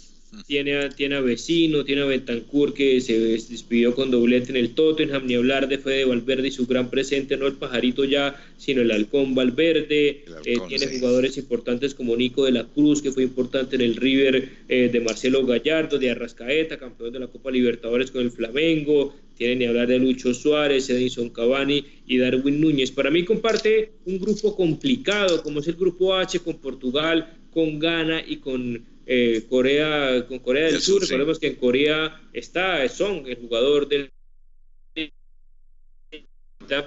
tiene, tiene a Vecino, tiene a Bentancur que se despidió con doblete en el Tottenham, ni hablar de Fede Valverde y su gran presente, no el pajarito ya, sino el halcón Valverde. Eh, tiene jugadores importantes como Nico de la Cruz, que fue importante en el River eh, de Marcelo Gallardo, de Arrascaeta, campeón de la Copa Libertadores con el Flamengo. Tiene ni hablar de Lucho Suárez, Edison Cavani y Darwin Núñez. Para mí comparte un grupo complicado, como es el grupo H con Portugal, con Ghana y con eh, Corea, con Corea del Sur. Recordemos que en Corea está Song, el jugador del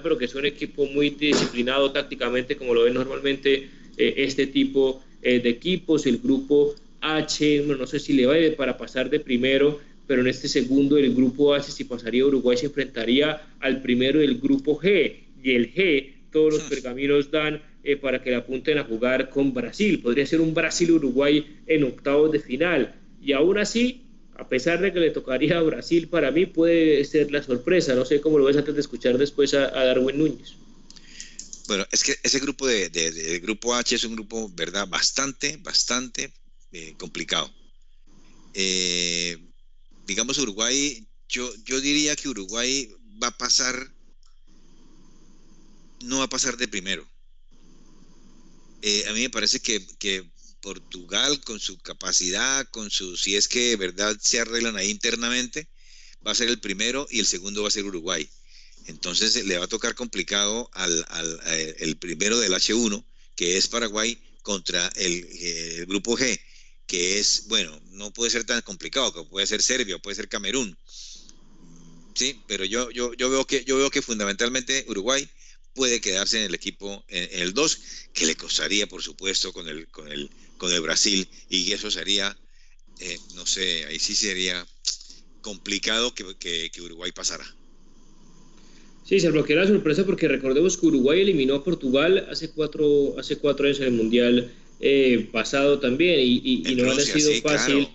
pero que es un equipo muy disciplinado tácticamente, como lo ven normalmente eh, este tipo eh, de equipos. El grupo H, no sé si le va para pasar de primero, pero en este segundo, el grupo H, si pasaría Uruguay, se enfrentaría al primero del grupo G. Y el G, todos los pergaminos dan eh, para que le apunten a jugar con Brasil. Podría ser un Brasil-Uruguay en octavos de final. Y aún así, a pesar de que le tocaría a Brasil, para mí puede ser la sorpresa. No sé cómo lo ves antes de escuchar después a, Darwin Núñez. Bueno, es que ese grupo de, grupo H es un grupo, ¿verdad? Bastante, bastante eh, complicado. Eh, digamos Uruguay, yo, yo diría que Uruguay va a pasar, no va a pasar de primero. Eh, a mí me parece que, Portugal, con su capacidad, con su, si es que de verdad se arreglan ahí internamente, va a ser el primero y el segundo va a ser Uruguay. Entonces le va a tocar complicado al, al el primero del H1, que es Paraguay, contra el, el grupo G, que es, bueno, no puede ser tan complicado, que puede ser Serbia, puede ser Camerún. Sí, pero yo, yo, yo, veo que, yo veo que fundamentalmente Uruguay puede quedarse en el equipo en, el 2, que le costaría, por supuesto, con el, con el, con el Brasil, y eso sería, eh, no sé, ahí sí sería complicado que, que, Uruguay pasara. Sí, se bloquea la sorpresa porque recordemos que Uruguay eliminó a Portugal hace cuatro, hace cuatro años en el Mundial eh, pasado también y, no le ha sido fácil.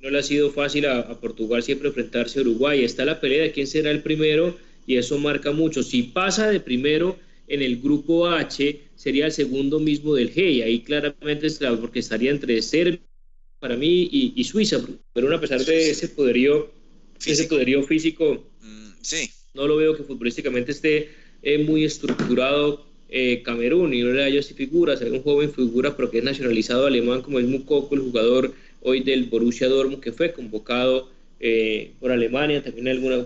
No le ha sido fácil a, a, Portugal siempre enfrentarse a Uruguay. Está la pelea de quién será el primero y eso marca mucho. Si pasa de primero en el grupo H, sería el segundo mismo del G, y ahí claramente está, porque estaría entre Serbia para mí y, Suiza, pero a pesar de ese poderío físico, ese poderío físico mm, sí. no lo veo que futbolísticamente esté eh, muy estructurado eh, Camerún y no le haya así figuras, hay un joven figura pero que es nacionalizado alemán como es Mukoko, el jugador hoy del Borussia Dortmund que fue convocado eh, por Alemania, también alguna,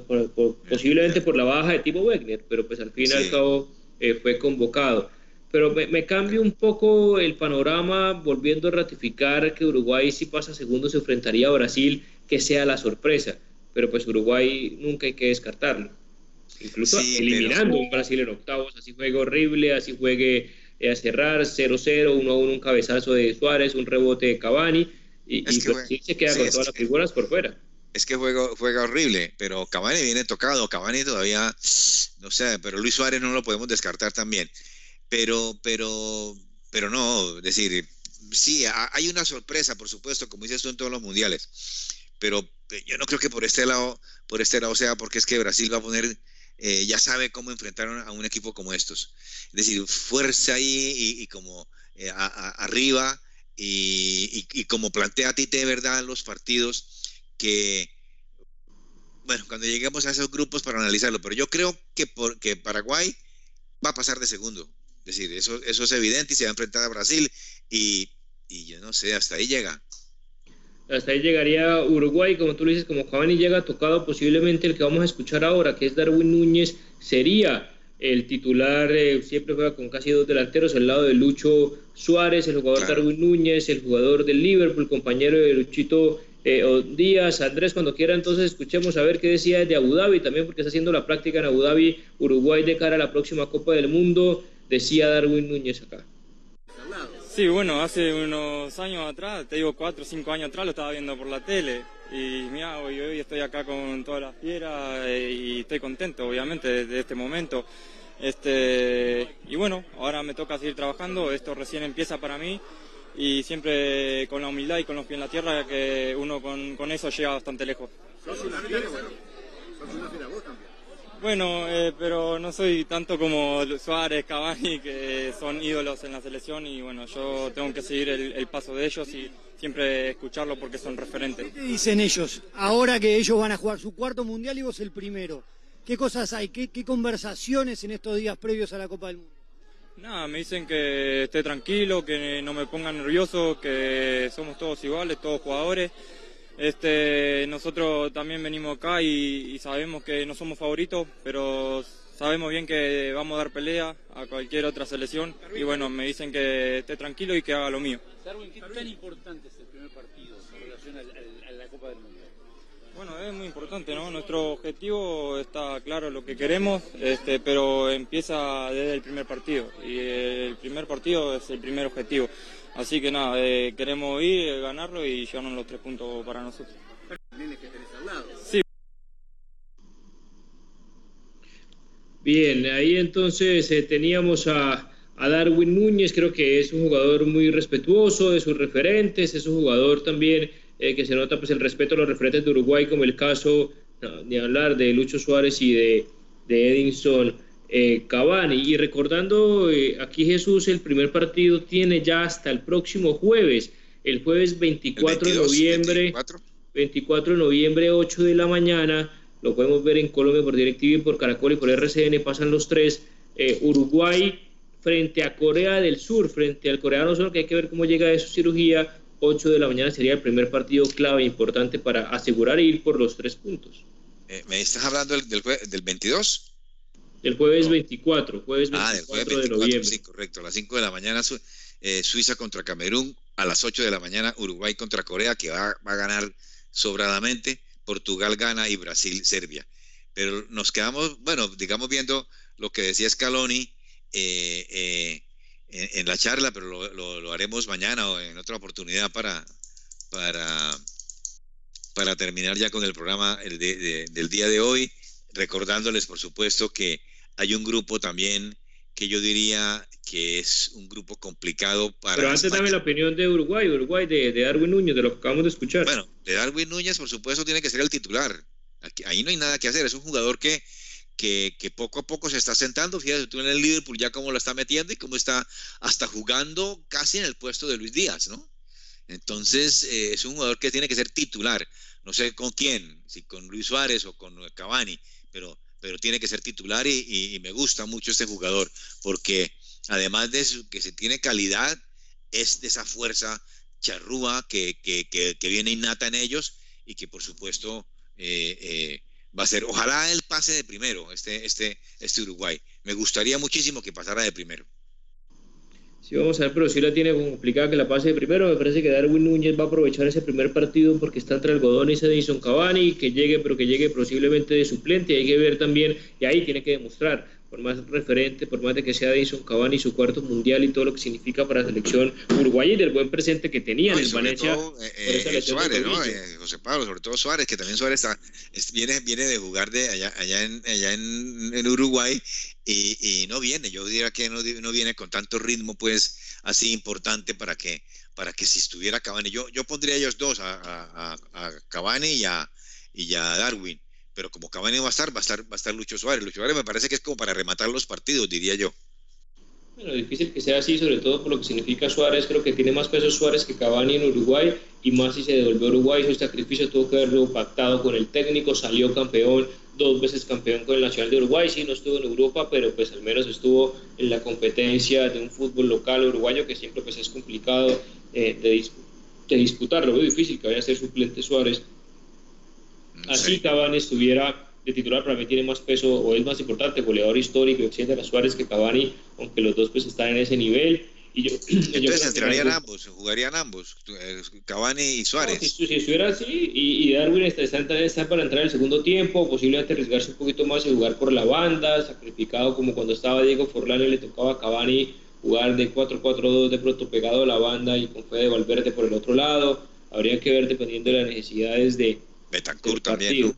posiblemente por la baja de Timo Wegner, pero pues al fin y al cabo eh, fue convocado. Pero me, me, cambia un poco el panorama, volviendo a ratificar que Uruguay si pasa segundo se enfrentaría a Brasil, que sea la sorpresa. Pero pues Uruguay nunca hay que descartarlo. Incluso eliminando un Brasil en octavos, así juegue horrible, así juegue eh, a cerrar 0-0, 1-1, un cabezazo de Suárez, un rebote de Cavani, y, y Brasil se queda con todas las figuras por fuera es que juega, juega horrible, pero Cavani viene tocado, Cavani todavía, no sé, pero Luis Suárez no lo podemos descartar también. Pero, pero, pero no, es decir, sí, hay una sorpresa, por supuesto, como dices tú en todos los mundiales, pero eh, yo no creo que por este lado, por este lado sea porque es que Brasil va a poner, eh, ya sabe cómo enfrentar a un equipo como estos. Es decir, fuerza ahí y, como eh, arriba y, y, como plantea a ti de verdad los partidos que, bueno, cuando lleguemos a esos grupos para analizarlo, pero yo creo que, por, Paraguay va a pasar de segundo. Es decir, eso, eso es evidente y se va a enfrentar a Brasil y, y yo no sé, hasta ahí llega. Hasta ahí llegaría Uruguay, como tú lo dices, como Cavani llega tocado, posiblemente el que vamos a escuchar ahora, que es Darwin Núñez, sería el titular, eh, siempre juega con casi dos delanteros, al lado de Lucho Suárez, el jugador Darwin Núñez, el jugador del Liverpool, compañero de Luchito eh, Díaz, Andrés, cuando quiera, entonces escuchemos a ver qué decía de Abu Dhabi, también porque está haciendo la práctica en Abu Dhabi, Uruguay de cara a la próxima Copa del Mundo, decía Darwin Núñez acá. Sí, bueno, hace unos años atrás, te digo cuatro o cinco años atrás, lo estaba viendo por la tele. Y mira, hoy, hoy estoy acá con todas las fieras eh, y estoy contento, obviamente, de este momento. Este, y bueno, ahora me toca seguir trabajando, esto recién empieza para mí y siempre con la humildad y con los pies en la tierra que uno con, con eso llega bastante lejos. ¿Sos una fiera, bueno? ¿Sos una fiera vos también? Bueno, eh, pero no soy tanto como Suárez, Cavani, que son ídolos en la selección y bueno, yo tengo que seguir el, el paso de ellos y siempre escucharlo porque son referentes. ¿Qué dicen ellos? Ahora que ellos van a jugar su cuarto mundial y vos el primero, ¿qué cosas hay? ¿Qué, qué conversaciones en estos días previos a la Copa del Mundo? Nada, me dicen que esté tranquilo, que no me ponga nervioso, que somos todos iguales, todos jugadores. Este, nosotros también venimos acá y, sabemos que no somos favoritos, pero sabemos bien que vamos a dar pelea a cualquier otra selección y bueno, me dicen que esté tranquilo y que haga lo mío. ¿qué tan importante es el primer partido en relación a la Copa del Mundo? Bueno, es muy importante, ¿no? Nuestro objetivo está claro lo que queremos, este, pero empieza desde el primer partido y el primer partido es el primer objetivo. Así que nada, eh, queremos ir, ganarlo y llevarnos los tres puntos para nosotros. Bien, ahí entonces eh, teníamos a, a Darwin Núñez, creo que es un jugador muy respetuoso de sus referentes, es un jugador también eh, que se nota pues el respeto a los referentes de Uruguay, como el caso, de hablar, de Lucho Suárez y de, de Edinson eh, Cavani. Y recordando eh, aquí Jesús, el primer partido tiene ya hasta el próximo jueves, el jueves 24 de noviembre, 24. de noviembre, 8 de la mañana, lo podemos ver en Colombia por DirecTV, por Caracol y por RCN, pasan los tres, Uruguay frente a Corea del Sur, frente al coreano solo que hay que ver cómo llega de su cirugía, 8 de la mañana sería el primer partido clave importante para asegurar ir por los tres puntos. Eh, ¿Me estás hablando del, del, 22? El jueves 24, jueves 24, ah, el jueves 24 de noviembre. Sí, correcto. A las 5 de la mañana eh, Suiza contra Camerún. A las 8 de la mañana Uruguay contra Corea, que va, va a ganar sobradamente. Portugal gana y Brasil, Serbia. Pero nos quedamos, bueno, digamos viendo lo que decía Scaloni eh, en, la charla, pero lo, lo, haremos mañana o en otra oportunidad para, para, para terminar ya con el programa el del día de hoy, recordándoles, por supuesto, que hay un grupo también que yo diría que es un grupo complicado para. Pero antes dame la opinión de Uruguay, Uruguay de, de, Darwin Núñez, de lo que acabamos de escuchar. Bueno, de Darwin Núñez, por supuesto, tiene que ser el titular. Aquí, ahí no hay nada que hacer. Es un jugador que, que, que, poco a poco se está sentando. Fíjate tú en el Liverpool ya cómo lo está metiendo y cómo está hasta jugando casi en el puesto de Luis Díaz, ¿no? Entonces, eh, es un jugador que tiene que ser titular. No sé con quién, si con Luis Suárez o con Cavani, pero, pero tiene que ser titular y, me gusta mucho este jugador porque además de que se tiene calidad, es de esa fuerza charrúa que, que, viene innata en ellos y que por supuesto eh, eh, va a ser, ojalá él pase de primero, este, este, este Uruguay. Me gustaría muchísimo que pasara de primero. Sí, vamos a ver, pero si la tiene complicada que la pase de primero. Me parece que Darwin Núñez va a aprovechar ese primer partido porque está entre Algodón y Edison Cavani, que llegue, pero que llegue posiblemente de suplente. Hay que ver también, y ahí tiene que demostrar por más referente, por más de que sea Edison Cavani su cuarto mundial y todo lo que significa para la selección uruguaya y del buen presente que tenía en el Valencia. Eh, eh, Suárez, ¿no? Eh, José Pablo, sobre todo Suárez, que también Suárez está, viene, viene de jugar de allá, allá, en, allá en, Uruguay y, y, no viene, yo diría que no, no, viene con tanto ritmo, pues, así importante para que, para que si estuviera Cavani, yo, yo pondría ellos dos, a, a, a Cavani y a, y a Darwin pero como Cavani va a estar, va a estar, va a estar Lucho Suárez. Lucho Suárez me parece que es como para rematar los partidos, diría yo. Bueno, difícil que sea así, sobre todo por lo que significa Suárez. Creo que tiene más peso Suárez que Cavani en Uruguay y más si se devolvió a Uruguay. Su sacrificio tuvo que haberlo pactado con el técnico, salió campeón, dos veces campeón con el Nacional de Uruguay. Sí, no estuvo en Europa, pero pues al menos estuvo en la competencia de un fútbol local uruguayo que siempre pues es complicado eh, de, de disputarlo. Muy difícil que vaya a ser suplente Suárez Así Cavani estuviera de titular, para mí tiene más peso o es más importante, goleador histórico, etcétera, Suárez que Cavani, aunque los dos pues están en ese nivel. Y yo, Entonces entrarían ambos, jugarían ambos, eh, Cavani y Suárez. si, estuviera así, y, Darwin está, está, para entrar en el segundo tiempo, posiblemente arriesgarse un poquito más y jugar por la banda, sacrificado como cuando estaba Diego Forlán y le tocaba a Cavani jugar de 4-4-2 de pronto pegado a la banda y con Fede Valverde por el otro lado. Habría que ver dependiendo de las necesidades de, Betancourt también,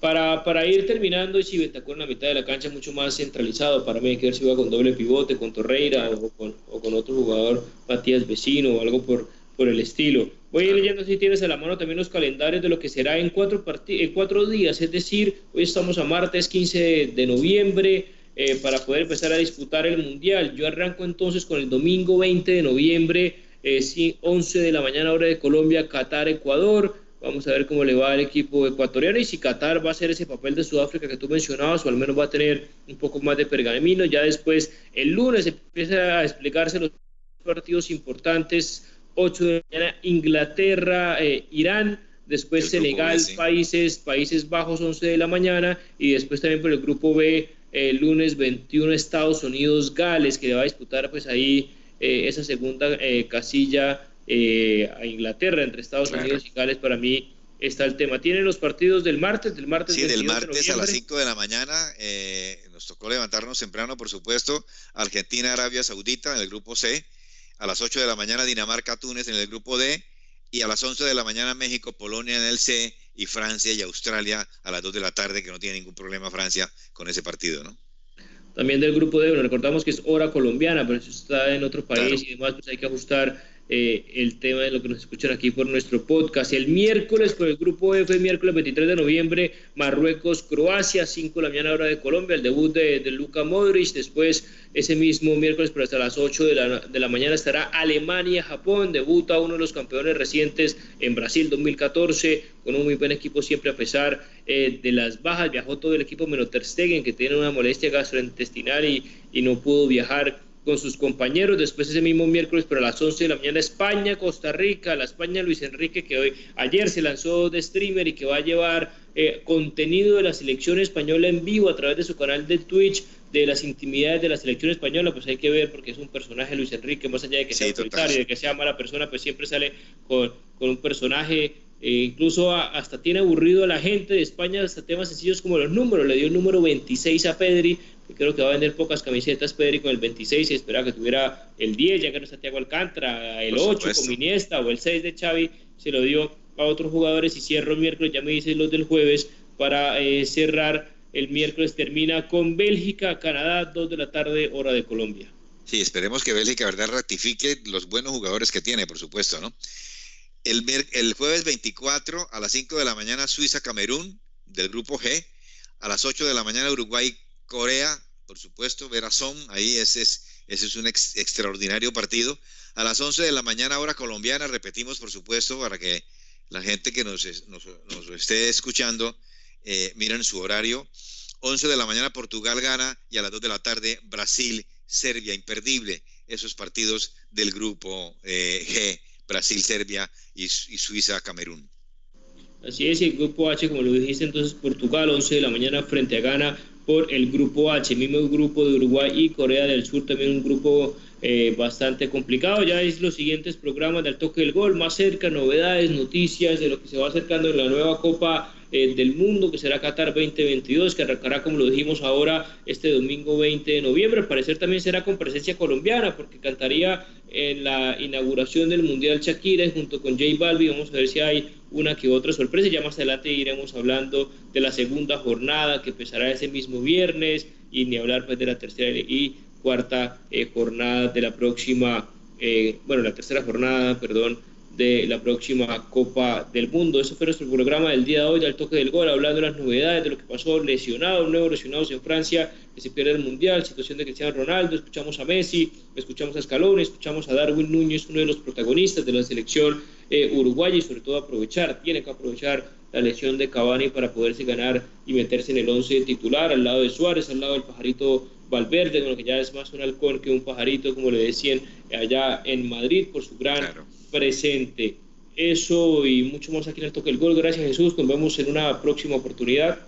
Para, para ir terminando, y si Betancourt en la mitad de la cancha es mucho más centralizado, para mí hay que ver si va con doble pivote, con Torreira o con, o con otro jugador, Matías Vecino o algo por, por el estilo. Voy a ir leyendo si tienes a la mano también los calendarios de lo que será en cuatro, en cuatro días, es decir, hoy estamos a martes 15 de noviembre eh, para poder empezar a disputar el Mundial. Yo arranco entonces con el domingo 20 de noviembre, eh, 11 de la mañana hora de Colombia, Qatar, Ecuador. Vamos a ver cómo le va al equipo ecuatoriano y si Qatar va a hacer ese papel de Sudáfrica que tú mencionabas o al menos va a tener un poco más de pergamino. Ya después, el lunes empieza a explicarse los partidos importantes. 8 de la mañana, Inglaterra, eh, Irán, después Senegal, Países, Países Bajos, 11 de la mañana y después también por el grupo B, el lunes 21 Estados Unidos, Gales, que va a disputar pues ahí eh, esa segunda eh, casilla eh, a Inglaterra, entre Estados Unidos y Gales, para mí está el tema. ¿Tienen los partidos del martes? Del martes sí, del martes a las 5 de la mañana. Eh, nos tocó levantarnos temprano, por supuesto. Argentina, Arabia Saudita en el grupo C. A las 8 de la mañana, Dinamarca, Túnez en el grupo D. Y a las 11 de la mañana, México, Polonia en el C. Y Francia y Australia a las 2 de la tarde, que no tiene ningún problema Francia con ese partido, ¿no? También del grupo D, bueno, recordamos que es hora colombiana, pero si está en otro país y demás, pues hay que ajustar eh, el tema de lo que nos escuchan aquí por nuestro podcast. El miércoles con el grupo F, miércoles 23 de noviembre, Marruecos, Croacia, 5 de la mañana hora de Colombia, el debut de, de Luka Modric. Después, ese mismo miércoles, pero hasta las 8 de la, de la mañana, estará Alemania, Japón, debuta uno de los campeones recientes en Brasil 2014, con un muy buen equipo siempre a pesar eh, de las bajas. Viajó todo el equipo menos Ter Stegen, que tiene una molestia gastrointestinal y, y no pudo viajar con sus compañeros. Después ese mismo miércoles, pero a las 11 de la mañana, España, Costa Rica, la España Luis Enrique, que hoy ayer se lanzó de streamer y que va a llevar eh, contenido de la selección española en vivo a través de su canal de Twitch de las intimidades de la selección española, pues hay que ver porque es un personaje Luis Enrique, más allá de que sea autoritario, de que sea mala persona, pues siempre sale con, con un personaje eh, incluso hasta tiene aburrido a la gente de España hasta temas sencillos como los números. Le dio el número 26 a Pedri, que creo que va a vender pocas camisetas Pedri con el 26 y esperaba que tuviera el 10, ya que no está Thiago Alcántara, el 8 con Iniesta o el 6 de Xavi, se lo dio a otros jugadores y cierro el miércoles, ya me dicen los del jueves, para eh, cerrar el miércoles termina con Bélgica, Canadá, 2 de la tarde, hora de Colombia. Sí, esperemos que Bélgica, verdad, ratifique los buenos jugadores que tiene, por supuesto, ¿no? El, jueves 24 a las 5 de la mañana Suiza-Camerún del grupo G. A las 8 de la mañana Uruguay-Corea, por supuesto, Verazón, ahí ese es, ese es un extraordinario partido. A las 11 de la mañana hora colombiana, repetimos por supuesto, para que la gente que nos, nos, esté escuchando eh, miren su horario. 11 de la mañana Portugal gana y a las 2 de la tarde Brasil, Serbia, imperdible. Esos partidos del grupo eh, G Brasil, Serbia y, Suiza, Camerún. Así es, y el grupo H, como lo dijiste, entonces Portugal, 11 de la mañana frente a Ghana por el grupo H, mismo grupo de Uruguay y Corea del Sur, también un grupo eh, bastante complicado. Ya es los siguientes programas del toque del gol, más cerca, novedades, noticias de lo que se va acercando en la nueva Copa eh, del Mundo, que será Qatar 2022, que arrancará, como lo dijimos ahora, este domingo 20 de noviembre. Al parecer también será con presencia colombiana, porque cantaría en la inauguración del Mundial Shakira junto con J Balbi. Vamos a ver si hay una que otra sorpresa. Ya más adelante iremos hablando de la segunda jornada que empezará ese mismo viernes y ni hablar pues de la tercera y cuarta eh, jornada de la próxima, eh, bueno, la tercera jornada, perdón, de la próxima Copa del Mundo. Eso fue nuestro programa del día de hoy, del toque del gol, hablando de las novedades, de lo que pasó, lesionado, nuevo lesionados en Francia, que se pierde el Mundial, situación de Cristiano Ronaldo, escuchamos a Messi, escuchamos a Scaloni, escuchamos a Darwin Núñez, uno de los protagonistas de la selección eh, uruguaya y sobre todo aprovechar, tiene que aprovechar la lesión de Cavani para poderse ganar y meterse en el 11 titular, al lado de Suárez, al lado del pajarito Valverde, bueno, que ya es más un halcón que un pajarito, como le decían allá en Madrid, por su gran presente. Eso y mucho más aquí en el Toque del Gol. Gracias Jesús, nos vemos en una próxima oportunidad.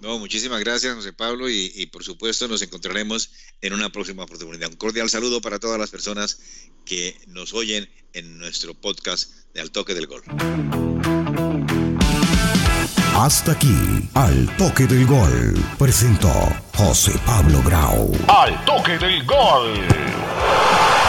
No, muchísimas gracias, José Pablo, y, y, por supuesto nos encontraremos en una próxima oportunidad. Un cordial saludo para todas las personas que nos oyen en nuestro podcast de Al Toque del Gol. Hasta aquí, Al Toque del Gol, presentó José Pablo Grau. Al Toque del Gol.